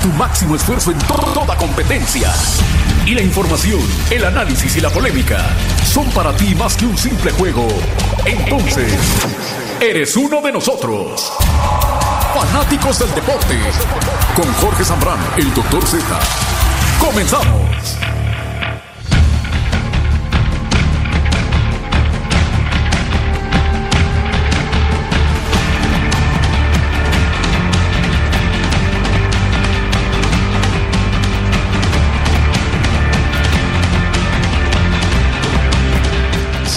Tu máximo esfuerzo en to- toda competencia. Y la información, el análisis y la polémica son para ti más que un simple juego. Entonces, eres uno de nosotros. Fanáticos del deporte. Con Jorge Zambrano, el Doctor Z. Comenzamos.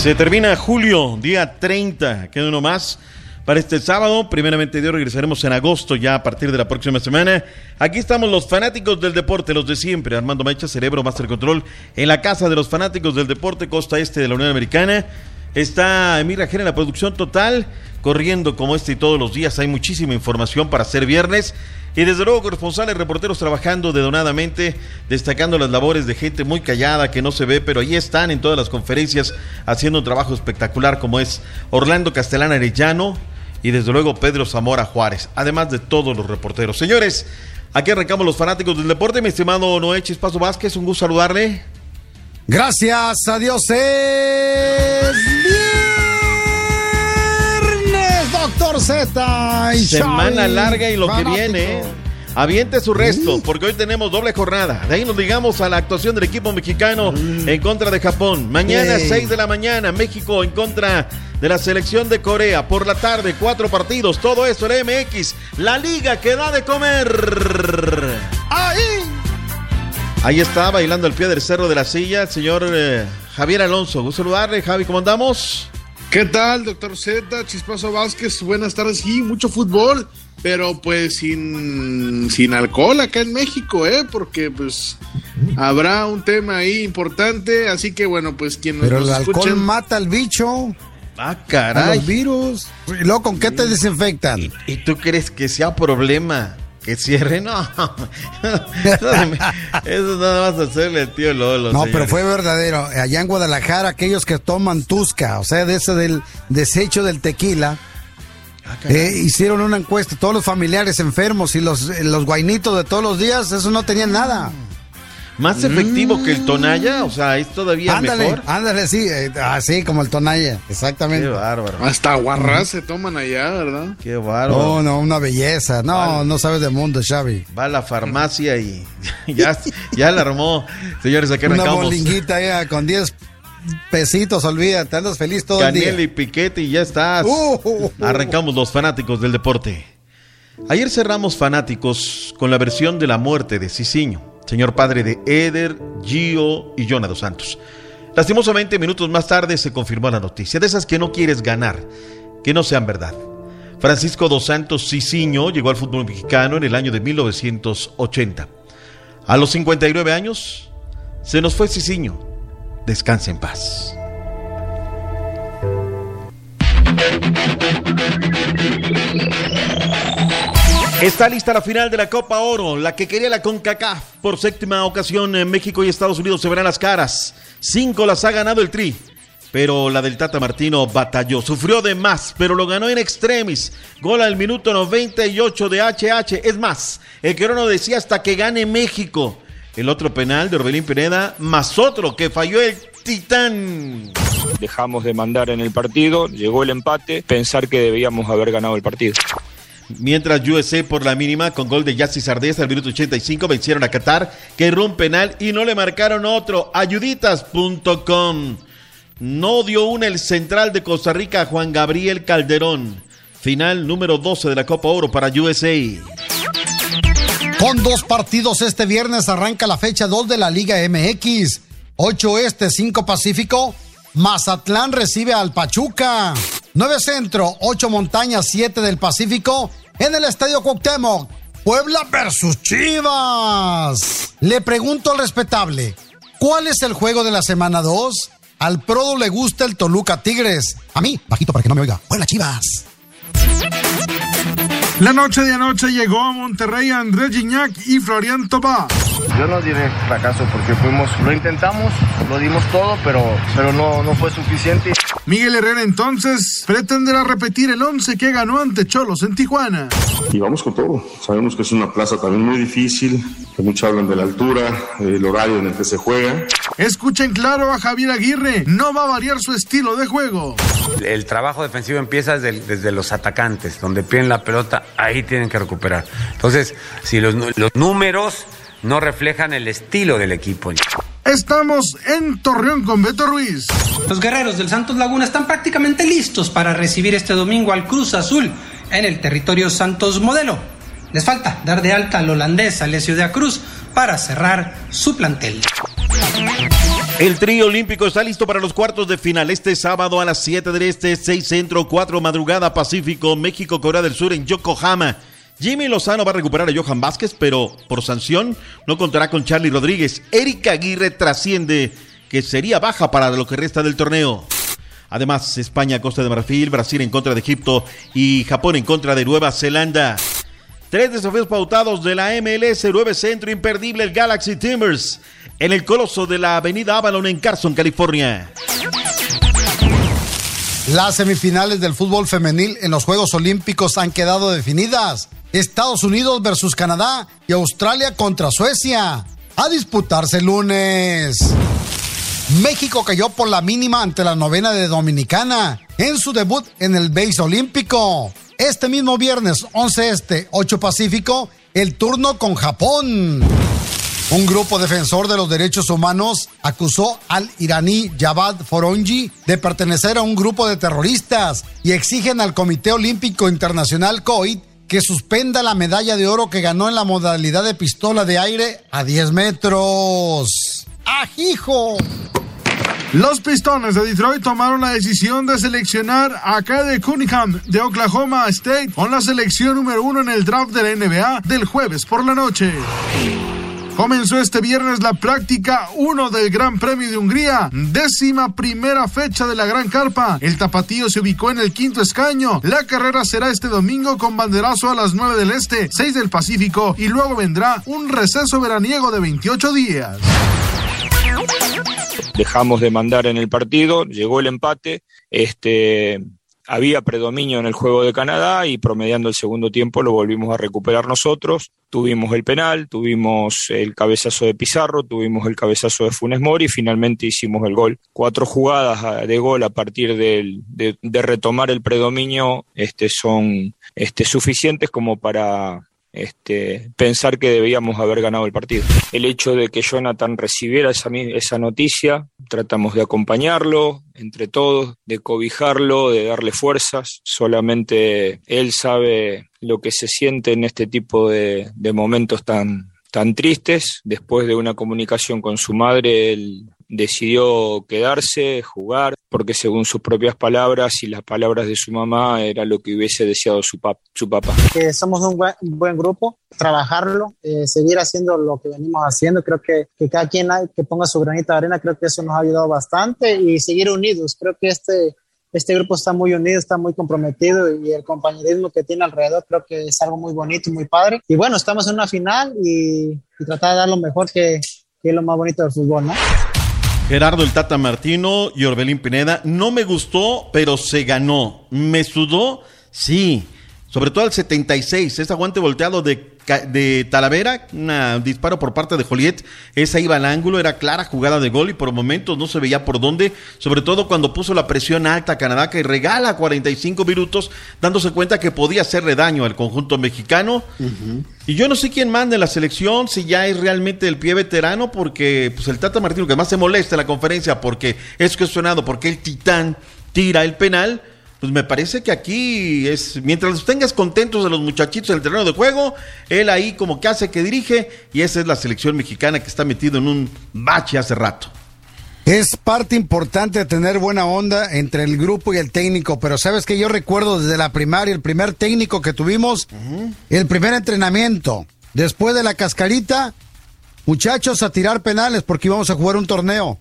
Se termina julio, día 30, queda uno más para este sábado. Primeramente Dios regresaremos en agosto ya a partir de la próxima semana. Aquí estamos los fanáticos del deporte, los de siempre. Armando Mecha, Cerebro, Master Control, en la casa de los fanáticos del deporte, costa este de la Unión Americana. Está Emir Rajera en la producción total, corriendo como este y todos los días. Hay muchísima información para hacer viernes. Y desde luego corresponsales, reporteros trabajando dedonadamente, destacando las labores de gente muy callada que no se ve, pero ahí están en todas las conferencias haciendo un trabajo espectacular como es Orlando Castellán Arellano y desde luego Pedro Zamora Juárez, además de todos los reporteros. Señores, aquí arrancamos los fanáticos del deporte. Mi estimado Noé Chispazo Vázquez, un gusto saludarle. Gracias a Dios es doctor Z. Y Semana Xavi, larga y lo que viene, ¿eh? Aviente su resto, porque hoy tenemos doble jornada. De ahí nos ligamos a la actuación del equipo mexicano en contra de Japón. Mañana, Ey. 6 de la mañana, México en contra de la selección de Corea. Por la tarde, cuatro partidos. Todo eso en MX. La liga que da de comer. Ahí. Ahí está, bailando al pie del cerro de la silla, el señor eh, Javier Alonso. Gusto saludarle, Javi, ¿cómo andamos? ¿Qué tal, doctor Z, Chispazo Vázquez? Buenas tardes. Sí, mucho fútbol, pero pues sin, sin alcohol acá en México, ¿eh? Porque pues habrá un tema ahí importante, así que bueno, pues quien Pero nos el alcohol mata al bicho, Ah, a caray. los virus. Y luego, ¿con qué te desinfectan? ¿Y tú crees que sea problema que cierre? No. Eso nada más hacerle al tío Lolo. No, señores. pero fue verdadero. Allá en Guadalajara, aquellos que toman tusca, o sea, de ese del desecho del tequila, Ah, eh, hicieron una encuesta. Todos los familiares enfermos y los, los guainitos de todos los días, eso no tenían nada. Más efectivo que el Tonaya, o sea, es todavía Ándale, mejor. ándale, sí, eh, así como el Tonaya, Qué exactamente. bárbaro. Hasta guarras se toman allá, ¿verdad? Qué bárbaro. No, no, una belleza. No, no sabes de mundo, Xavi. Va a la farmacia y ya, ya la armó. Señores, aquí Una arrancamos. bolinguita ya con 10 pesitos, olvídate, andas feliz todo Canel el y día. Piquete y ya estás. Uh. Arrancamos los fanáticos del deporte. Ayer cerramos fanáticos con la versión de la muerte de Cicinho, señor padre de Eder, Gio y Jonah dos Santos. Lastimosamente, minutos más tarde se confirmó la noticia, de esas que no quieres ganar, que no sean verdad. Francisco dos Santos Cicinho llegó al fútbol mexicano en el año de 1980. A los 59 años, se nos fue Cicinho. Descanse en paz. Está lista la final de la Copa Oro, la que quería la CONCACAF. Por séptima ocasión en México y Estados Unidos se verán las caras. Cinco las ha ganado el Tri. Pero la del Tata Martino batalló, sufrió de más, pero lo ganó en extremis. Gol al minuto 98 de HH. Es más, el que no decía hasta que gane México. El otro penal de Orbelín Pineda, más otro que falló el Titán. dejamos de mandar en el partido, llegó el empate, pensar que debíamos haber ganado el partido. Mientras USA por la mínima con gol de Yassi Sardés al minuto 85 vencieron a Qatar, que erró un penal y no le marcaron otro. Ayuditas.com. No dio una el central de Costa Rica Juan Gabriel Calderón. Final número 12 de la Copa Oro para USA. Con dos partidos este viernes arranca la fecha 2 de la Liga MX. 8 Este, 5 Pacífico. Mazatlán recibe al Pachuca. 9 Centro, 8 Montañas, 7 del Pacífico. En el Estadio Cuauhtémoc. Puebla versus Chivas. Le pregunto al respetable, ¿cuál es el juego de la semana 2? Al Prodo le gusta el Toluca Tigres. A mí, bajito para que no me oiga. Puebla Chivas. La noche de anoche llegó a Monterrey Andrés Gignac y Florian Tobá. Yo no diré fracaso porque fuimos, lo intentamos, lo dimos todo, pero, pero no, no fue suficiente. Miguel Herrera entonces pretenderá repetir el 11 que ganó ante Cholos en Tijuana. Y vamos con todo. Sabemos que es una plaza también muy difícil, que muchos hablan de la altura, el horario en el que se juega. Escuchen claro a Javier Aguirre, no va a variar su estilo de juego. El trabajo defensivo empieza desde, desde los atacantes, donde pierden la pelota, ahí tienen que recuperar. Entonces, si los, los números no reflejan el estilo del equipo. Estamos en Torreón con Beto Ruiz. Los guerreros del Santos Laguna están prácticamente listos para recibir este domingo al Cruz Azul en el territorio Santos Modelo. Les falta dar de alta al holandés Alessio de Cruz para cerrar su plantel. El trío olímpico está listo para los cuartos de final este sábado a las 7 del Este, 6 Centro, 4 Madrugada Pacífico, México, Corea del Sur en Yokohama. Jimmy Lozano va a recuperar a Johan Vázquez, pero por sanción no contará con Charlie Rodríguez. Erika Aguirre trasciende que sería baja para lo que resta del torneo. Además, España, Costa de Marfil, Brasil en contra de Egipto y Japón en contra de Nueva Zelanda. Tres desafíos pautados de la MLS, 9 Centro imperdible, el Galaxy Timbers, en el coloso de la Avenida Avalon en Carson, California. Las semifinales del fútbol femenil en los Juegos Olímpicos han quedado definidas. Estados Unidos versus Canadá y Australia contra Suecia. A disputarse el lunes. México cayó por la mínima ante la novena de Dominicana en su debut en el Base Olímpico. Este mismo viernes 11 Este, 8 Pacífico, el turno con Japón. Un grupo defensor de los derechos humanos acusó al iraní Javad Foronji de pertenecer a un grupo de terroristas y exigen al Comité Olímpico Internacional COIT que suspenda la medalla de oro que ganó en la modalidad de pistola de aire a 10 metros. ¡Ajijo! Los Pistones de Detroit tomaron la decisión de seleccionar a Kade Cunningham de Oklahoma State con la selección número uno en el draft de la NBA del jueves por la noche. Comenzó este viernes la práctica 1 del Gran Premio de Hungría, décima primera fecha de la Gran Carpa. El tapatío se ubicó en el quinto escaño. La carrera será este domingo con banderazo a las 9 del Este, 6 del Pacífico y luego vendrá un receso veraniego de 28 días. Dejamos de mandar en el partido, llegó el empate, este, había predominio en el juego de Canadá y promediando el segundo tiempo lo volvimos a recuperar nosotros. Tuvimos el penal, tuvimos el cabezazo de Pizarro, tuvimos el cabezazo de Funes Mori y finalmente hicimos el gol. Cuatro jugadas de gol a partir de, de, retomar el predominio este, son este, suficientes como para este, pensar que debíamos haber ganado el partido. El hecho de que Jonathan recibiera esa, esa noticia, tratamos de acompañarlo entre todos, de cobijarlo, de darle fuerzas. Solamente él sabe lo que se siente en este tipo de, momentos tan, tan tristes. Después de una comunicación con su madre, él decidió quedarse, jugar, porque según sus propias palabras y las palabras de su mamá era lo que hubiese deseado su, pap su papá. Que somos un buen, buen grupo, trabajarlo, eh, seguir haciendo lo que venimos haciendo, creo que, que cada quien hay, que ponga su granito de arena, creo que eso nos ha ayudado bastante y seguir unidos, creo que este este grupo está muy unido, está muy comprometido y el compañerismo que tiene alrededor creo que es algo muy bonito muy padre. Y bueno, estamos en una final y, y tratar de dar lo mejor que, que es lo más bonito del fútbol, ¿no? Gerardo el Tata Martino y Orbelín Pineda. No me gustó, pero se ganó. ¿Me sudó? Sí. Sobre todo al 76, ese aguante volteado de, de Talavera, un disparo por parte de Joliet, esa iba al ángulo, era clara jugada de gol y por momentos no se veía por dónde, sobre todo cuando puso la presión alta a Canadá que regala 45 minutos, dándose cuenta que podía hacerle daño al conjunto mexicano. Y yo no sé quién manda en la selección, si ya es realmente el pie veterano, porque pues el Tata Martino, que más se molesta en la conferencia porque es cuestionado, porque el titán tira el penal pues me parece que aquí es, mientras los tengas contentos de los muchachitos en el terreno de juego, él ahí como que hace que dirige y esa es la selección mexicana que está metido en un bache hace rato. Es parte importante de tener buena onda entre el grupo y el técnico, pero sabes que yo recuerdo desde la primaria, el primer técnico que tuvimos, el primer entrenamiento, después de la cascarita, muchachos a tirar penales porque íbamos a jugar un torneo.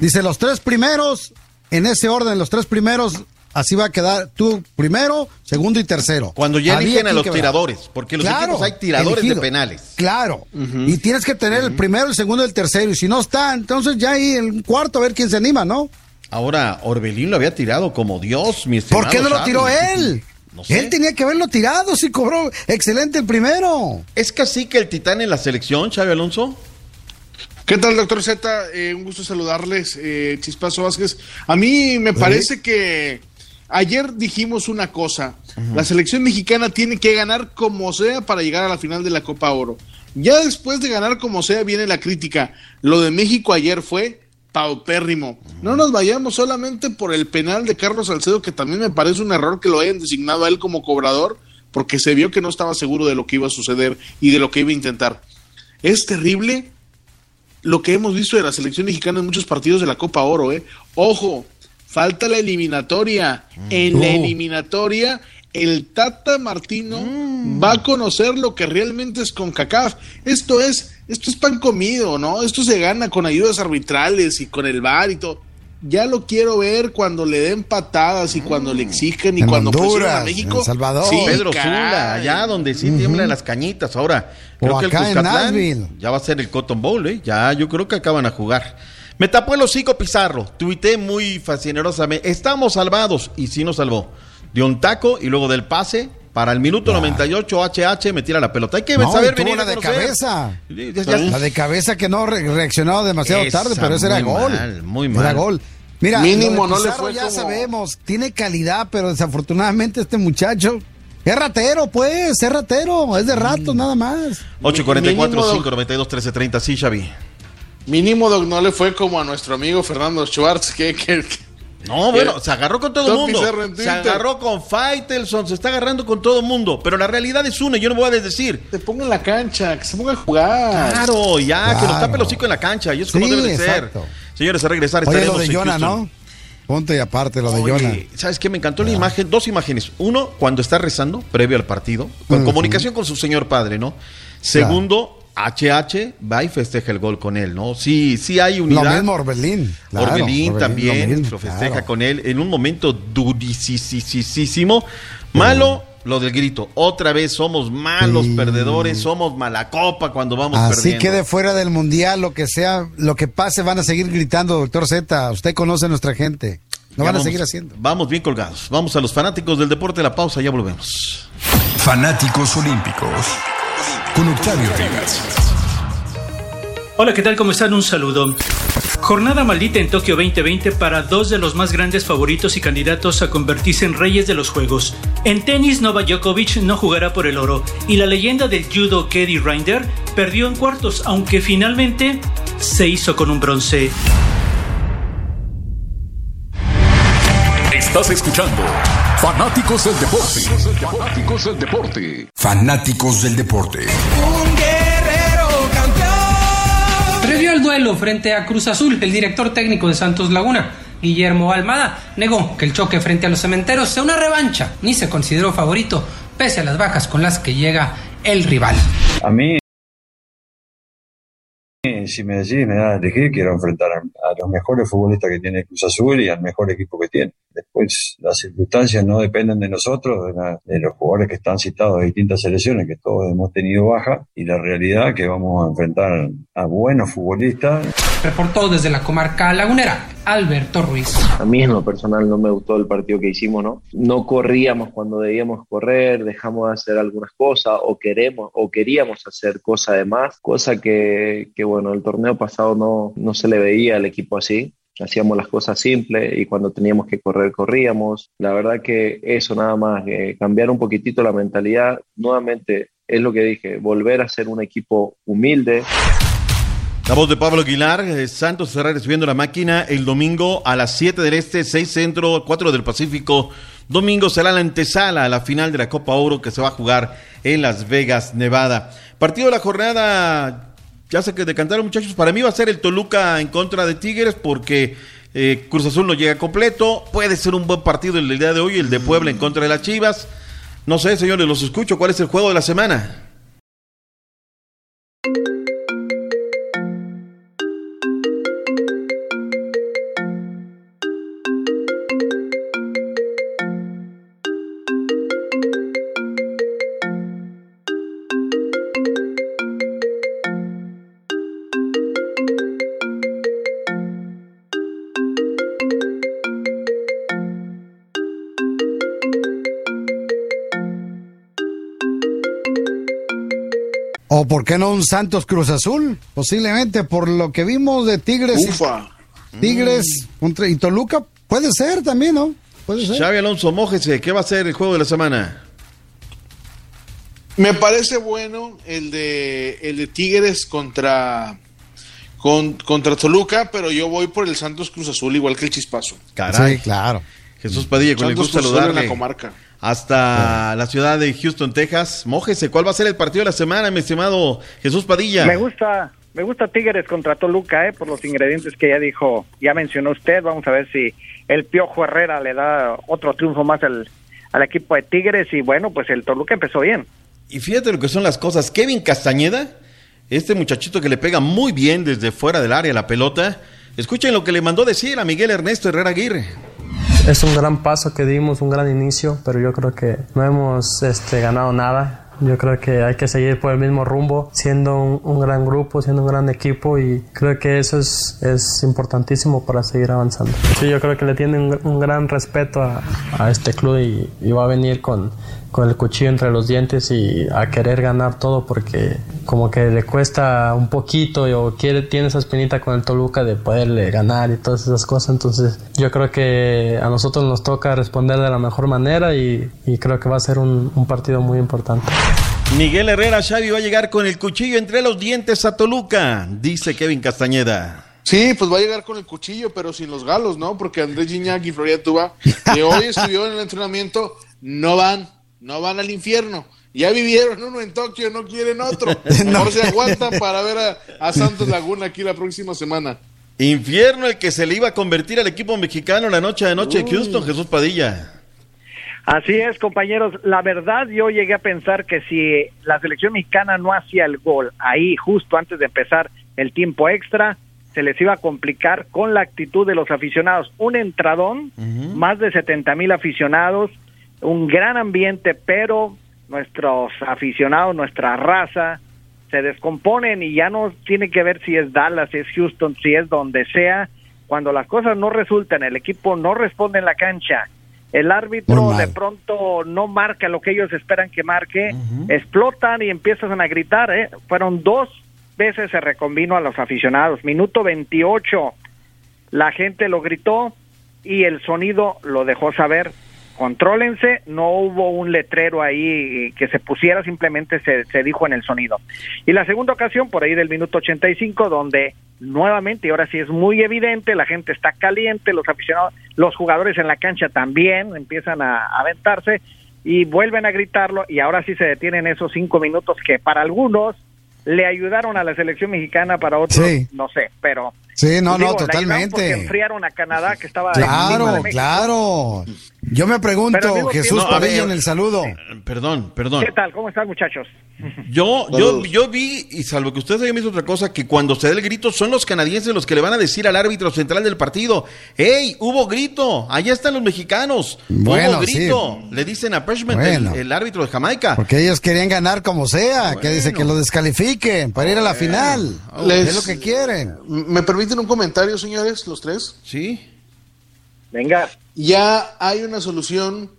Dice, los tres primeros, en ese orden, los tres primeros así va a quedar tú primero, segundo y tercero. Cuando ya Había eligen a los tiradores, porque los Claro, equipos hay tiradores elegido. de penales. Claro. Y tienes que tener el primero, el segundo y el tercero. Y si no está, entonces ya ahí el cuarto a ver quién se anima, ¿no? Ahora, Orbelín lo había tirado como Dios, mi estimado ¿Por qué no lo tiró él? No sé. Él tenía que haberlo tirado si cobró excelente el primero. ¿Es casi que el titán en la selección, Xavi Alonso? ¿Qué tal, doctor Z? Eh, un gusto saludarles, eh, Chispazo Vázquez. A mí me parece que ayer dijimos una cosa. La selección mexicana tiene que ganar como sea para llegar a la final de la Copa Oro. Ya después de ganar como sea viene la crítica. Lo de México ayer fue paupérrimo. No nos vayamos solamente por el penal de Carlos Salcedo, que también me parece un error que lo hayan designado a él como cobrador, porque se vio que no estaba seguro de lo que iba a suceder y de lo que iba a intentar. Es terrible lo que hemos visto de la selección mexicana en muchos partidos de la Copa Oro, ¿eh? Ojo, falta la eliminatoria. En la eliminatoria, el Tata Martino va a conocer lo que realmente es CONCACAF. Esto es, esto es pan comido, ¿no? Esto se gana con ayudas arbitrales y con el VAR y todo. Ya lo quiero ver cuando le den patadas y cuando le exigen y En cuando presionan Honduras, a México. en El Salvador. Sí, Pedro. Zula, allá donde sí tiemblan las cañitas. Ahora, creo O que el acá Cuscatlán Nashville. ya va a ser el Cotton Bowl, ¿eh? Ya, yo creo que acaban a jugar. Me tapó el hocico Pizarro, tuité muy fascinerosamente. Estamos salvados, y sí nos salvó. De un taco y luego del pase, para el minuto 98, HH me tira la pelota. Hay que No, saber venir una a de cabeza. La de cabeza que no re- reaccionó demasiado Esa, tarde, pero ese era muy gol. mal, muy Era mal. gol. Mira, Mínimo no le Pizarro fue ya como- sabemos, tiene calidad, pero desafortunadamente este muchacho es ratero, pues, es ratero, es de rato nada más. 844 Mínimo- 592 1330 sí, Xavi. Mínimo Doc, no le fue como a nuestro amigo Fernando Schwartz, que, que- que- No, bueno, se agarró con todo el mundo. Se agarró con Faitelson, se está agarrando con todo el mundo. Pero la realidad es una, yo no voy a decir. se ponga en la cancha, que se ponga a jugar. Claro, ya, que nos tape el hocico en la cancha. Y eso como Sí, debe de exacto. ser. Señores, a regresar Oye, lo de en Jonah. ¿no? Ponte y aparte lo de Oye, Jonah. ¿sabes qué? Me encantó la imagen, dos imágenes. Uno, cuando está rezando, previo al partido, con comunicación con su señor padre, ¿no? Segundo, HH va y festeja el gol con él, ¿no? Sí, sí hay Lo unidad. mismo Orbelín. claro, Orbelín Orbelín, también lo mismo, lo festeja claro. con él en un momento durisísimo. Malo lo del grito. Otra vez somos malos Sí. perdedores, somos mala copa cuando vamos Así perdiendo. quede fuera del mundial, lo que sea, lo que pase, van a seguir gritando, doctor Z. Usted conoce a nuestra gente. Lo Ya van a seguir haciendo. Vamos bien colgados. Vamos a los fanáticos del deporte, la pausa, ya volvemos. Fanáticos Olímpicos. Con Octavio Rivas. Hola, ¿qué tal? ¿Cómo están? Un saludo. Jornada maldita en Tokio 2020 para dos de los más grandes favoritos y candidatos a convertirse en reyes de los Juegos. En tenis, Novak Djokovic no jugará por el oro y la leyenda del judo Keddy Reinder perdió en cuartos, aunque finalmente se hizo con un bronce. Estás escuchando Fanáticos del Deporte. Fanáticos del Deporte. Fanáticos del Deporte. Previo al duelo frente a Cruz Azul, el director técnico de Santos Laguna, Guillermo Almada, negó que el choque frente a los cementeros sea una revancha, ni se consideró favorito, pese a las bajas con las que llega el rival. A mí, si me decís, me da a elegir, quiero enfrentar a, los mejores futbolistas que tiene Cruz Azul y al mejor equipo que tiene. Después, las circunstancias no dependen de nosotros, de, la- de los jugadores que están citados de distintas selecciones, que todos hemos tenido baja, y la realidad que vamos a enfrentar a buenos futbolistas. Reportó desde la comarca lagunera, Alberto Ruiz. A mí en lo personal no me gustó el partido que hicimos, ¿no? No corríamos cuando debíamos correr, dejamos de hacer algunas cosas o queremos o queríamos hacer cosas de más, cosa que, que bueno, el torneo pasado no, no se le veía al equipo así. Hacíamos las cosas simples y cuando teníamos que correr, corríamos. La verdad que eso nada más, eh, cambiar un poquitito la mentalidad, nuevamente es lo que dije, volver a ser un equipo humilde, La voz de Pablo Aguilar, eh, Santos estará recibiendo la máquina el domingo a las 7 del Este, 6 Centro, 4 del Pacífico. Domingo será la antesala a la final de la Copa Oro que se va a jugar en Las Vegas, Nevada. Partido de la jornada, ya sé que decantaron muchachos, para mí va a ser el Toluca en contra de Tigres porque eh, Cruz Azul no llega completo. Puede ser un buen partido el día de hoy, el de Puebla en contra de las Chivas. No sé, señores, los escucho. ¿Cuál es el juego de la semana? O por qué no un Santos Cruz Azul, posiblemente por lo que vimos de Tigres. y- Ufa. Tigres contra y Toluca, puede ser también, ¿no? Puede ser. Xavi Alonso, mójese, ¿qué va a ser el juego de la semana? Me parece bueno el de el de Tigres contra con- contra Toluca, pero yo voy por el Santos Cruz Azul igual que el Chispazo. Caray. Sí, claro. Jesús Padilla, con el Santos gusto Cruz Azul en saludarle. la comarca. Hasta la ciudad de Houston, Texas. Mójese, ¿cuál va a ser el partido de la semana, mi estimado Jesús Padilla? Me gusta, me gusta Tigres contra Toluca, eh, por los ingredientes que ya dijo, ya mencionó usted. Vamos a ver si el Piojo Herrera le da otro triunfo más al, al equipo de Tigres y bueno, pues el Toluca empezó bien. Y fíjate lo que son las cosas. Kevin Castañeda, este muchachito que le pega muy bien desde fuera del área la pelota. Escuchen lo que le mandó decir a Miguel Ernesto Herrera Aguirre. Es un gran paso que dimos, un gran inicio, pero yo creo que no hemos este, ganado nada. Yo creo que hay que seguir por el mismo rumbo, siendo un, gran grupo, siendo un gran equipo y creo que eso es, importantísimo para seguir avanzando. Sí, yo creo que le tiene un, gran respeto a, este club y va a venir con, con el cuchillo entre los dientes y a querer ganar todo porque como que le cuesta un poquito y- o quiere, tiene esa espinita con el Toluca de poderle ganar y todas esas cosas. Entonces yo creo que a nosotros nos toca responder de la mejor manera y, y creo que va a ser un, un partido muy importante. Miguel Herrera Xavi va a llegar con el cuchillo entre los dientes a Toluca, dice Kevin Castañeda. Sí, pues va a llegar con el cuchillo, pero sin los galos, ¿no? Porque Andrés Gignac y Florida Tuba, que hoy estuvieron en el entrenamiento, no van, no van al infierno. Ya vivieron uno en Tokio, no quieren otro. Mejor se aguantan para ver a, a Santos Laguna aquí la próxima semana. Infierno el que se le iba a convertir al equipo mexicano la noche de noche de Houston, Jesús Padilla. Así es, compañeros. La verdad, yo llegué a pensar que si la selección mexicana no hacía el gol ahí, justo antes de empezar el tiempo extra, se les iba a complicar con la actitud de los aficionados. Un entradón, más de 70 mil aficionados, un gran ambiente, pero nuestros aficionados, nuestra raza, se descomponen y ya no tiene que ver si es Dallas, si es Houston, si es donde sea. Cuando las cosas no resultan, el equipo no responde en la cancha, el árbitro de pronto no marca lo que ellos esperan que marque, explotan y empiezan a gritar. ¿eh? Fueron dos veces se reconvino a los aficionados. Minuto 28, la gente lo gritó y el sonido lo dejó saber. Contrólense, no hubo un letrero ahí que se pusiera, simplemente se, se dijo en el sonido. Y la segunda ocasión, por ahí del minuto 85, donde nuevamente, y ahora sí es muy evidente, la gente está caliente, los aficionados, los jugadores en la cancha también empiezan a, a aventarse y vuelven a gritarlo y ahora sí se detienen esos cinco minutos que para algunos le ayudaron a la selección mexicana, para otros Sí. no sé, pero... Sí, no, no, digo, le ayudaron totalmente. Porque enfriaron a Canadá, que estaba... de Claro, claro. Yo me pregunto, Jesús Padilla ver, en el saludo. Perdón, perdón. ¿Qué tal? ¿Cómo están, muchachos? Yo, yo, yo vi, y salvo que ustedes hayan visto otra cosa, que cuando se da el grito son los canadienses los que le van a decir al árbitro central del partido, ¡Ey, hubo grito! Allá están los mexicanos. Bueno, hubo grito. sí. Le dicen a Pershman, Bueno. el, el árbitro de Jamaica. Porque ellos querían ganar como sea, que dice que lo descalifiquen para ir a la final. Les- Es lo que quieren. ¿Me permiten un comentario, señores, los tres? Sí. Venga. Ya hay una solución,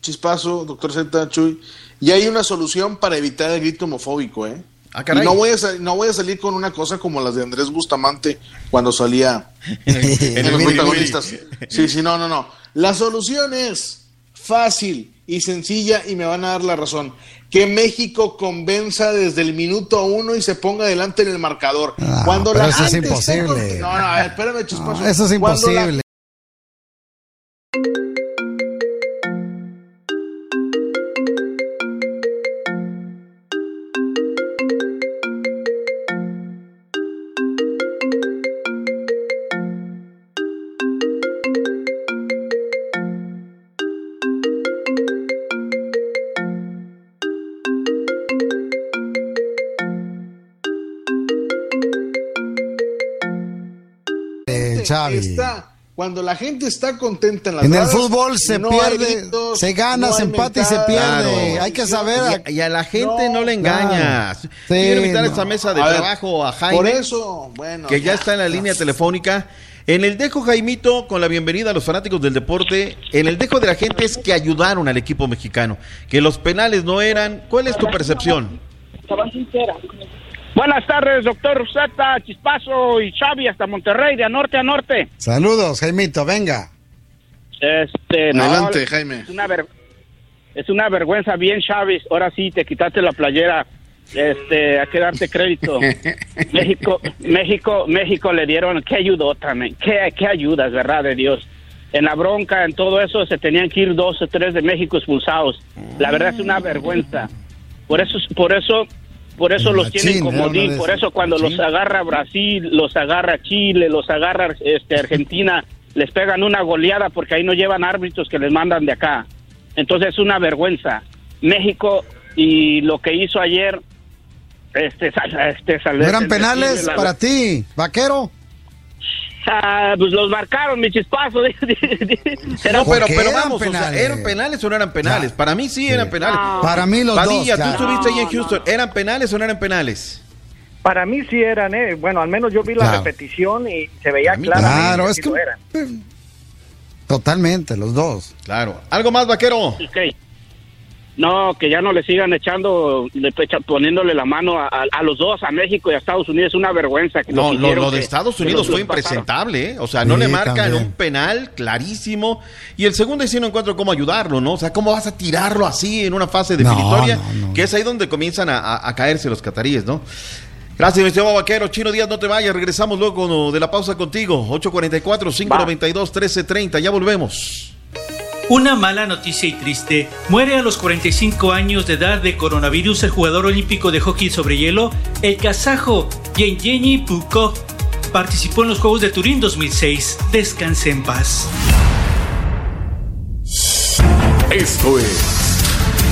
Chispazo, doctor Z, Chuy, ya hay una solución para evitar el grito homofóbico, ¿eh? Ah. Y no voy, a no voy a salir con una cosa como las de Andrés Bustamante cuando salía en, el los protagonistas. Sí, sí, no, no, no. La solución es fácil y sencilla y me van a dar la razón. Que México convenza desde el minuto uno y se ponga delante en el marcador. Ah, cuando pero la eso es imposible. con- No, no, espérame, Chispazo. No, eso es imposible. Xavi. está, cuando la gente está contenta en las En el fútbol se no pierde, gritos, se gana, no se empata y se pierde. Hay que saber. Y a, y a la gente no, le engañas. claro. Quiero invitar a esta mesa de A ver, trabajo a Jaime. Por eso, bueno. que ya está en la línea telefónica. En el dejo, Jaimito, con la bienvenida a los fanáticos del deporte, en el dejo de la gente es que ayudaron al equipo mexicano, que los penales no eran. ¿Cuál es tu percepción? Buenas tardes, doctor Zeta, Chispazo y Xavi hasta Monterrey, de norte a norte. Saludos, Jaimito, venga. Este, no, Adelante, Jaime. Es una, ver- es una vergüenza bien, Chávez. Ahora sí te quitaste la playera. Este, hay que darte crédito. México, México, México le dieron, qué ayudó también, qué, qué ayudas, verdad de Dios. En la bronca, en todo eso, se tenían que ir dos o tres de México expulsados. La verdad es una vergüenza. Por eso, por eso, por eso los tienen como de Por eso cuando los agarra Brasil, los agarra Chile, los agarra este Argentina, les pegan una goleada porque ahí no llevan árbitros que les mandan de acá. Entonces es una vergüenza. México y lo que hizo ayer, este, este ¿No eran este, penales para ti, vaquero? Ah, pues los marcaron, mi chispazo. No, pero, pero eran vamos, o sea? ¿eran penales o no eran penales? Para mí sí eran penales. Para mí los Padilla, dos, tú ya. estuviste ahí en Houston. ¿Eran penales o no eran penales? Para mí sí eran, ¿eh? Bueno, al menos yo vi la repetición y se veía mí claramente Claro, es que eran. totalmente, los dos. Claro. ¿Algo más, vaquero? Ok. No, que ya no le sigan echando, le echa- poniéndole la mano a, a- a los dos, a México y a Estados Unidos. Es una vergüenza. Que No, lo, lo de que- Estados Unidos los- fue impresentable, ¿eh? O sea, no Sí, le marcan también. un penal clarísimo. Y el segundo sí no encuentro cómo ayudarlo, ¿no? O sea, ¿cómo vas a tirarlo así en una fase definitoria? no, no. Que es ahí donde comienzan a, a- a caerse los cataríes, ¿no? Gracias, mi estimado vaquero. Chino Díaz, no te vayas. Regresamos luego de la pausa contigo. 844-592-1330. Ya volvemos. Una mala noticia y triste. Muere a los 45 años de edad de coronavirus el jugador olímpico de hockey sobre hielo, el kazajo Yevgeny Pukov. Participó en los Juegos de Turín 2006. Descanse en paz. Esto es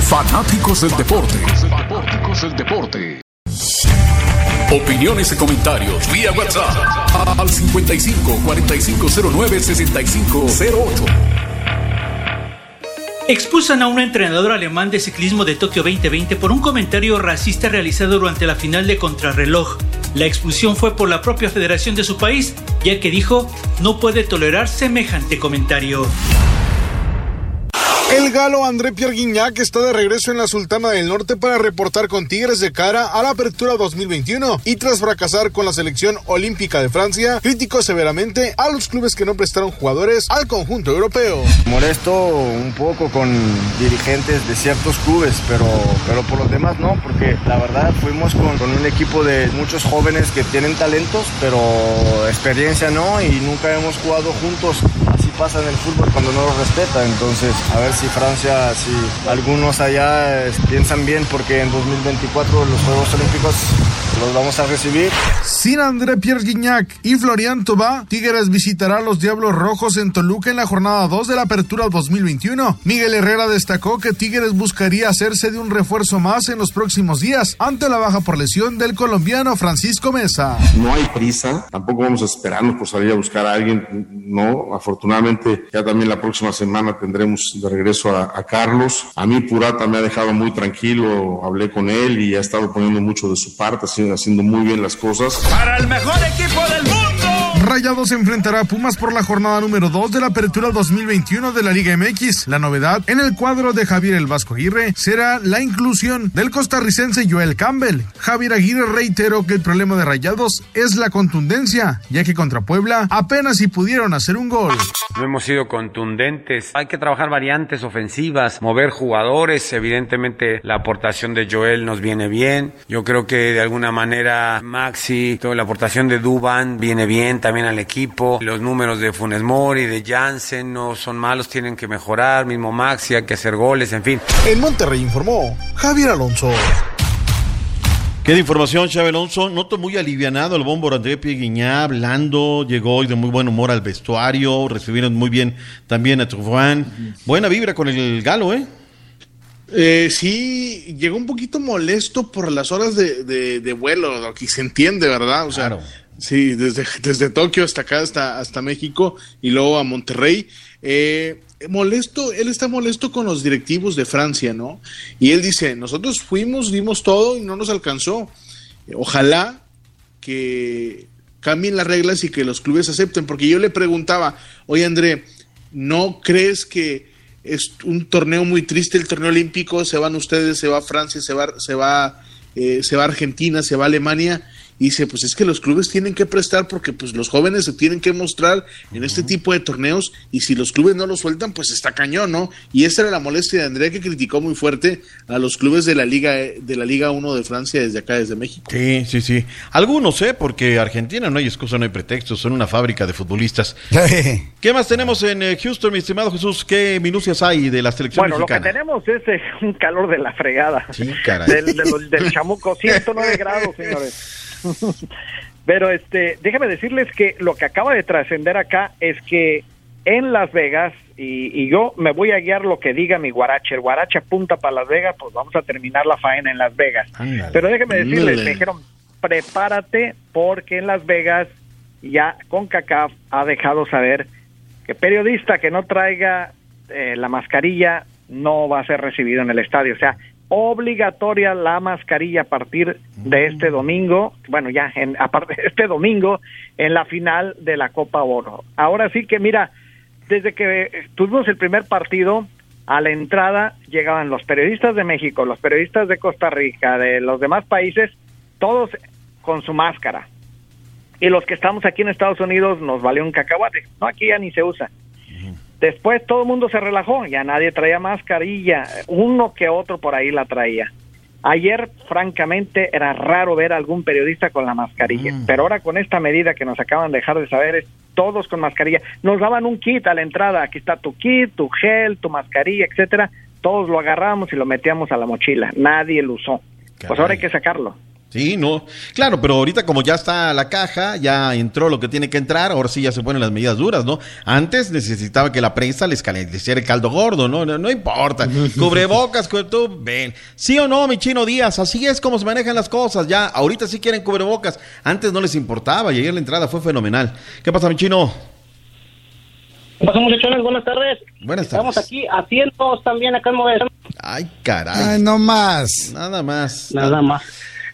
Fanáticos del Deporte. Fanáticos del Deporte. Opiniones y comentarios vía WhatsApp al 55 4509 6508. Expulsan a un entrenador alemán de ciclismo de Tokio 2020 por un comentario racista realizado durante la final de contrarreloj. La expulsión fue por la propia federación de su país, ya que dijo no puede tolerar semejante comentario. El galo André Pierre Guignac está de regreso en la Sultana del Norte para reportar con Tigres de cara a la apertura 2021 y tras fracasar con la selección olímpica de Francia, criticó severamente a los clubes que no prestaron jugadores al conjunto europeo. Molesto un poco con dirigentes de ciertos clubes, pero, pero por los demás no, porque la verdad fuimos con, con un equipo de muchos jóvenes que tienen talentos, pero experiencia no y nunca hemos jugado juntos. Pasa en el fútbol cuando no los respeta. Entonces, a ver si Francia, si algunos allá eh, piensan bien, porque en 2024 los Juegos Olímpicos los vamos a recibir. Sin André Pierre Guignac y Florian Tobá, Tigres visitará a los Diablos Rojos en Toluca en la jornada 2 de la apertura 2021. Miguel Herrera destacó que Tigres buscaría hacerse de un refuerzo más en los próximos días ante la baja por lesión del colombiano Francisco Mesa. No hay prisa, tampoco vamos a esperarnos por salir a buscar a alguien, no, afortunadamente ya también la próxima semana tendremos de regreso a, a Carlos. A mí Purata me ha dejado muy tranquilo, hablé con él y ha estado poniendo mucho de su parte, haciendo, muy bien las cosas. Para el mejor equipo del mundo. Rayados enfrentará a Pumas por la jornada número 2 de la apertura 2021 de la Liga MX. La novedad en el cuadro de Javier El Vasco Aguirre será la inclusión del costarricense Joel Campbell. Javier Aguirre reiteró que el problema de Rayados es la contundencia, ya que contra Puebla apenas si pudieron hacer un gol. No hemos sido contundentes. Hay que trabajar variantes ofensivas, mover jugadores. Evidentemente la aportación de Joel nos viene bien. Yo creo que de alguna manera Maxi, toda la aportación de Duban viene bien también al equipo. Los números de Funes Mori, de Jansen no son malos, tienen que mejorar. Mismo Maxi, hay que hacer goles, en fin. En Monterrey informó Javier Alonso. ¿Qué de información, Xavi Alonso? Noto muy alivianado el bombo André Pieguiñá, hablando, llegó hoy de muy buen humor al vestuario, recibieron muy bien también a Juan. Buena vibra con el galo, ¿eh? Eh, sí, llegó un poquito molesto por las horas de, de- de vuelo, lo que se entiende, ¿verdad? O sea, Claro. sí, desde, desde Tokio hasta acá, hasta, hasta México y luego a Monterrey. Eh, molesto, él está molesto con los directivos de Francia, ¿no? Y él dice, nosotros fuimos, dimos todo y no nos alcanzó. Ojalá que cambien las reglas y que los clubes acepten, porque yo le preguntaba, oye André, ¿no crees que es un torneo muy triste el torneo olímpico? Se van ustedes, se va Francia, se va, se va eh, se va Argentina, se va Alemania y dice, pues es que los clubes tienen que prestar porque pues los jóvenes se tienen que mostrar en este tipo de torneos y si los clubes no lo sueltan, pues está cañón, ¿no? Y esa era la molestia de Andrea que criticó muy fuerte a los clubes de la Liga de la Liga 1 de Francia desde acá, desde México. Sí, sí, sí. Algunos, ¿eh? Porque Argentina no hay excusa, no hay pretexto, son una fábrica de futbolistas. ¿Qué más tenemos en eh, Houston, mi estimado Jesús? ¿Qué minucias hay de la selección bueno, mexicana? lo que tenemos es eh, un calor de la fregada. Sí, caray. Del, del, del chamuco, 109 grados, señores. Pero este, déjame decirles que lo que acaba de trascender acá es que en Las Vegas, y, y, yo me voy a guiar lo que diga mi guarache, el guarache apunta para Las Vegas, pues vamos a terminar la faena en Las Vegas. Ándale. Pero déjeme decirles, Ándale. me dijeron, prepárate porque en Las Vegas ya CONCACAF ha dejado saber que periodista que no traiga eh, la mascarilla no va a ser recibido en el estadio. O sea, obligatoria la mascarilla a partir de este domingo, bueno, ya en, aparte de este domingo en la final de la Copa Oro. Ahora sí que mira, desde que tuvimos el primer partido, a la entrada llegaban los periodistas de México, los periodistas de Costa Rica, de los demás países, todos con su máscara. Y los que estamos aquí en Estados Unidos nos valió un cacahuate. No, aquí ya ni se usa. Después todo el mundo se relajó, ya nadie traía mascarilla, uno que otro por ahí la traía. Ayer, francamente, era raro ver a algún periodista con la mascarilla, pero ahora con esta medida que nos acaban de dejar de saber, es todos con mascarilla. Nos daban un kit a la entrada, aquí está tu kit, tu gel, tu mascarilla, etcétera. Todos lo agarramos y lo metíamos a la mochila, nadie lo usó. Pues ahora hay que sacarlo. Sí, no. Claro, pero ahorita como ya está la caja, ya entró lo que tiene que entrar, ahora sí ya se ponen las medidas duras, ¿no? Antes necesitaba que la prensa les calenteciera el caldo gordo, ¿no? No, no importa. Cubrebocas, cu- tú, ven. ¿Sí o no, mi chino Díaz? Así es como se manejan las cosas. Ya, ahorita sí quieren cubrebocas. Antes no les importaba y ayer la entrada fue fenomenal. ¿Qué pasa, mi chino? ¿Qué pasa, muchachones? Buenas tardes. Buenas Estamos tardes. aquí haciendo también acá en Modesto. Ay, caray. Ay, no más. Nada más. Nada más.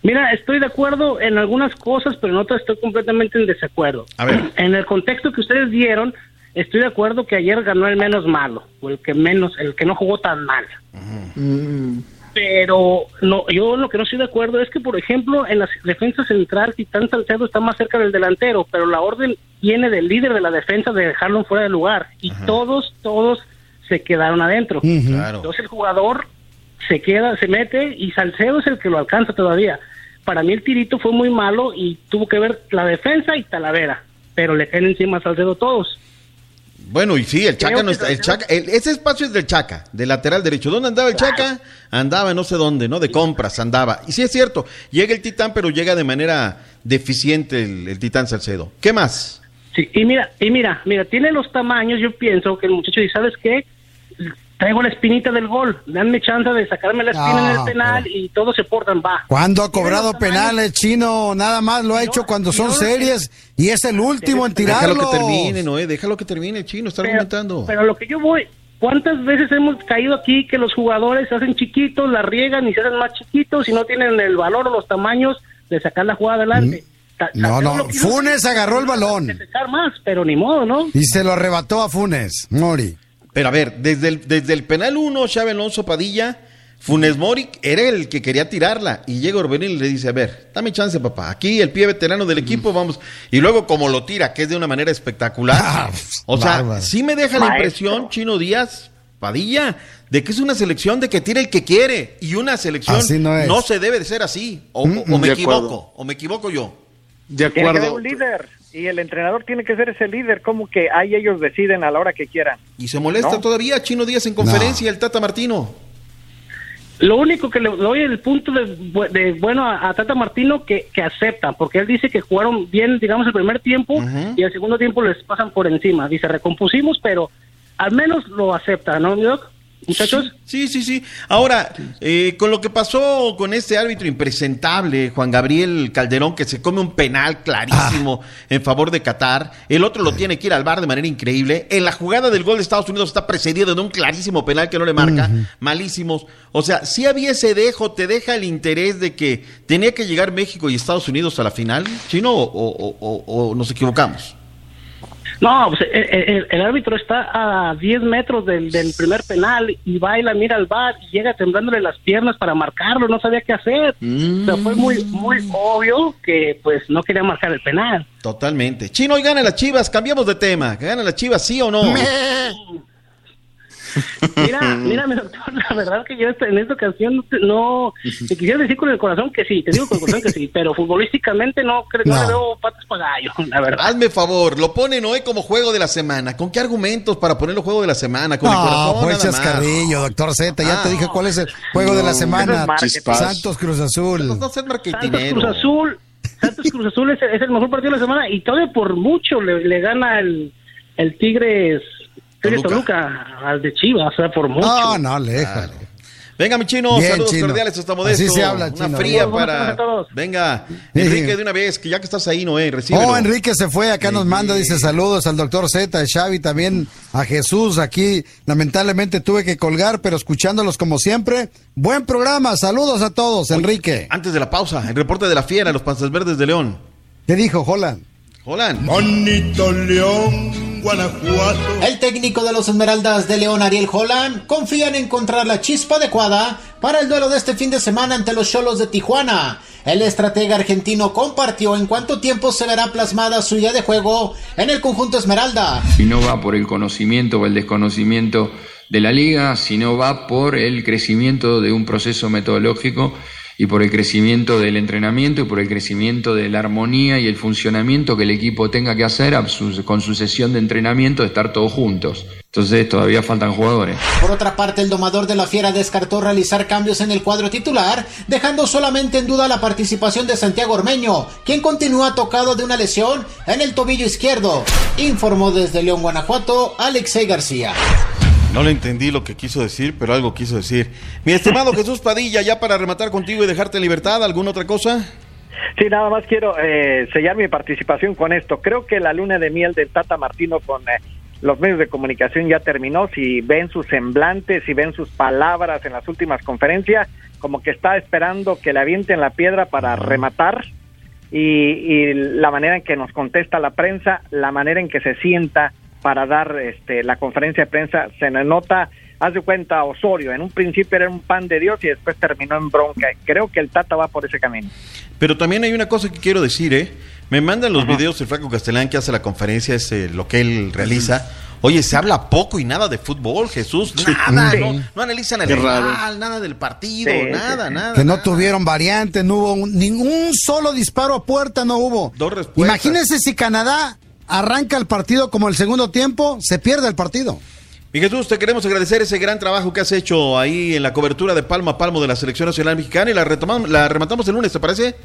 Mira, estoy de acuerdo en algunas cosas, pero en otras estoy completamente en desacuerdo. A ver. En el contexto que ustedes dieron, estoy de acuerdo que ayer ganó el menos malo, o el que menos, el que no jugó tan mal. Pero no, yo lo que no estoy de acuerdo es que, por ejemplo, en las defensas central, Titán Salcedo está más cerca del delantero, pero la orden viene del líder de la defensa de dejarlo fuera de lugar. Y todos, todos se quedaron adentro. Claro. Entonces el jugador se queda, se mete y Salcedo es el que lo alcanza todavía. Para mí el tirito fue muy malo y tuvo que ver la defensa y Talavera, pero le caen encima a Salcedo todos. Bueno, y sí, el Creo Chaca no está. El Chaca, el- ese espacio es del Chaca, del lateral derecho. ¿Dónde andaba el Chaca? Andaba no sé dónde, ¿no? De compras, andaba. Y sí es cierto, llega el Titán, pero llega de manera deficiente el, el Titán Salcedo. ¿Qué más? Sí, y mira, y mira, mira, tiene los tamaños, yo pienso que el muchacho dice, ¿sabes qué? Traigo la espinita del gol, danme chance de sacarme la espina en Ah, el penal y todos se portan, va. ¿Cuándo ha cobrado penales, chino? Nada más lo ha hecho cuando son series y es el último en tirarlo. Déjalo que termine, Noé, déjalo que termine chino, está Pero- argumentando. Pero lo que yo voy, ¿cuántas veces hemos caído aquí que los jugadores se hacen chiquitos, la riegan y se hacen más chiquitos y no tienen el valor o los tamaños de sacar la jugada adelante? Ta- No, no, Funes agarró el balón más, pero ni modo, ¿no? y se lo arrebató a Funes, Mori. Pero a ver, desde el, desde el penal 1, Xavi Alonso Padilla, Funes Mori era el que quería tirarla. Y llega Orbelín y le dice, a ver, dame chance, papá. Aquí el pie veterano del equipo, vamos. Y luego como lo tira, que es de una manera espectacular. o sea, bárbaro. sí me deja la Maestro. impresión, Chino Díaz, Padilla, de que es una selección de que tira el que quiere. Y una selección Así no se debe de ser así. O, o- o Mm, me de equivoco, acuerdo. o me equivoco yo. De Tiene que haber acuerdo. un líder y el entrenador tiene que ser ese líder, como que ahí ellos deciden a la hora que quieran. Y se molesta No. todavía Chino Díaz en conferencia, el Tata Martino. Lo único que le doy el punto de, de bueno a, a Tata Martino que, que acepta, porque él dice que jugaron bien, digamos, el primer tiempo y el segundo tiempo les pasan por encima. Dice, recompusimos, pero al menos lo acepta, ¿no, mi doc? Muchachos. Sí, sí, sí. Ahora, eh, con lo que pasó con este árbitro impresentable, Juan Gabriel Calderón, que se come un penal clarísimo en favor de Qatar, el otro lo tiene que ir al bar de manera increíble. En la jugada del gol de Estados Unidos está precedido de un clarísimo penal que no le marca, malísimos. O sea, si había ese dejo, te deja el interés de que tenía que llegar México y Estados Unidos a la final, chino, o, o- o- o nos equivocamos. No, pues el, el- el árbitro está a 10 metros del, del primer penal y baila, mira al bar y llega temblándole las piernas para marcarlo, no sabía qué hacer. O sea, fue muy, muy obvio que pues no quería marcar el penal. Totalmente. Chino, hoy gana las chivas, cambiamos de tema. ¿Que gana las chivas, sí o no? Mira, mira, mi doctor, la verdad que yo esta- en esta ocasión no te- no, te quisiera decir con el corazón que sí, te digo con el corazón que sí, pero futbolísticamente no, creo no. No. le veo patas para gallo, la verdad. Hazme favor, lo ponen hoy como juego de la semana. ¿Con qué argumentos para ponerlo juego de la semana? Con el No, corazón pues nada más. doctor Z. Ya Ah. te dije cuál es el juego de la No, semana. es. Santos Cruz Azul. No seas Santos. Cruz Azul, Santos Cruz Azul es, el- es el mejor partido de la semana y todavía por mucho le, le gana el, el Tigres, Tigres Toluca al de Chivas, o sea, por mucho. No, no, léjale. Venga, mi chino, Bien, saludos Chino. cordiales hasta Modesto. Así se habla, Una Chino. fría para... Venga, Sí. Enrique, de una vez, que ya que estás ahí, Noé, recibe. Oh, Enrique se fue, acá nos manda, dice saludos al doctor Z, a Xavi, también a Jesús, aquí lamentablemente tuve que colgar, pero escuchándolos como siempre, buen programa, saludos a todos, Enrique. Antes de la pausa, el reporte de la fiera, los Panzas Verdes de León. ¿Qué dijo Holland? Holland. Bonito León, Guanajuato. El técnico de los Esmeraldas de León, Ariel Holland, confía en encontrar la chispa adecuada para el duelo de este fin de semana ante los Cholos de Tijuana. El estratega argentino compartió en cuánto tiempo se verá plasmada su idea de juego en el conjunto Esmeralda. Y no va por el conocimiento o el desconocimiento de la liga, sino va por el crecimiento de un proceso metodológico y por el crecimiento del entrenamiento y por el crecimiento de la armonía y el funcionamiento que el equipo tenga que hacer con su sesión de entrenamiento de estar todos juntos. Entonces todavía faltan jugadores. Por otra parte, el domador de la Fiera descartó realizar cambios en el cuadro titular, dejando solamente en duda la participación de Santiago Ormeño, quien continúa tocado de una lesión en el tobillo izquierdo. Informó desde León, Guanajuato, Alexei García. No le entendí lo que quiso decir, pero algo quiso decir. Mi estimado Jesús Padilla, ya para rematar contigo y dejarte en libertad, ¿alguna otra cosa? Sí, nada más quiero eh, sellar mi participación con esto. Creo que la luna de miel del Tata Martino con eh, los medios de comunicación ya terminó. Si ven sus semblantes, si ven sus palabras en las últimas conferencias, como que está esperando que le avienten la piedra para rematar. Y, y la manera en que nos contesta la prensa, la manera en que se sienta para dar este, la conferencia de prensa, se le nota, haz de cuenta Osorio, en un principio era un pan de Dios y después terminó en bronca. Creo que el Tata va por ese camino. Pero también hay una cosa que quiero decir, ¿eh? Me mandan los videos el Franco Castellán que hace la conferencia, es eh, lo que él realiza. Oye, se habla poco y nada de fútbol, Jesús. Nada, Sí. no, no analizan el rival, nada del partido, Sí, nada, sí. nada. Que no tuvieron variante, no hubo un- ningún solo disparo a puerta, no hubo. Dos respuestas. Imagínense si Canadá arranca el partido como el segundo tiempo, se pierde el partido. Mi Jesús, te queremos agradecer ese gran trabajo que has hecho ahí en la cobertura de palmo a palmo de la Selección Nacional Mexicana y la, retomamos, la rematamos el lunes, ¿te parece?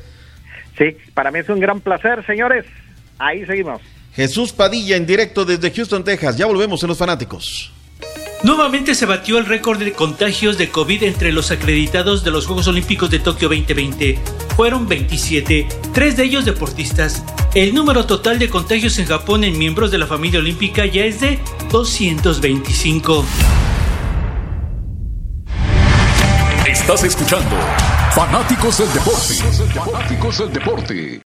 Sí, para mí es un gran placer, señores. Ahí seguimos. Jesús Padilla en directo desde Houston, Texas. Ya volvemos en Los Fanáticos. Nuevamente se batió el récord de contagios de COVID entre los acreditados de los Juegos Olímpicos de Tokio 2020. Fueron 27, tres de ellos deportistas. El número total de contagios en Japón en miembros de la familia olímpica ya es de 225. Estás escuchando Fanáticos del Deporte.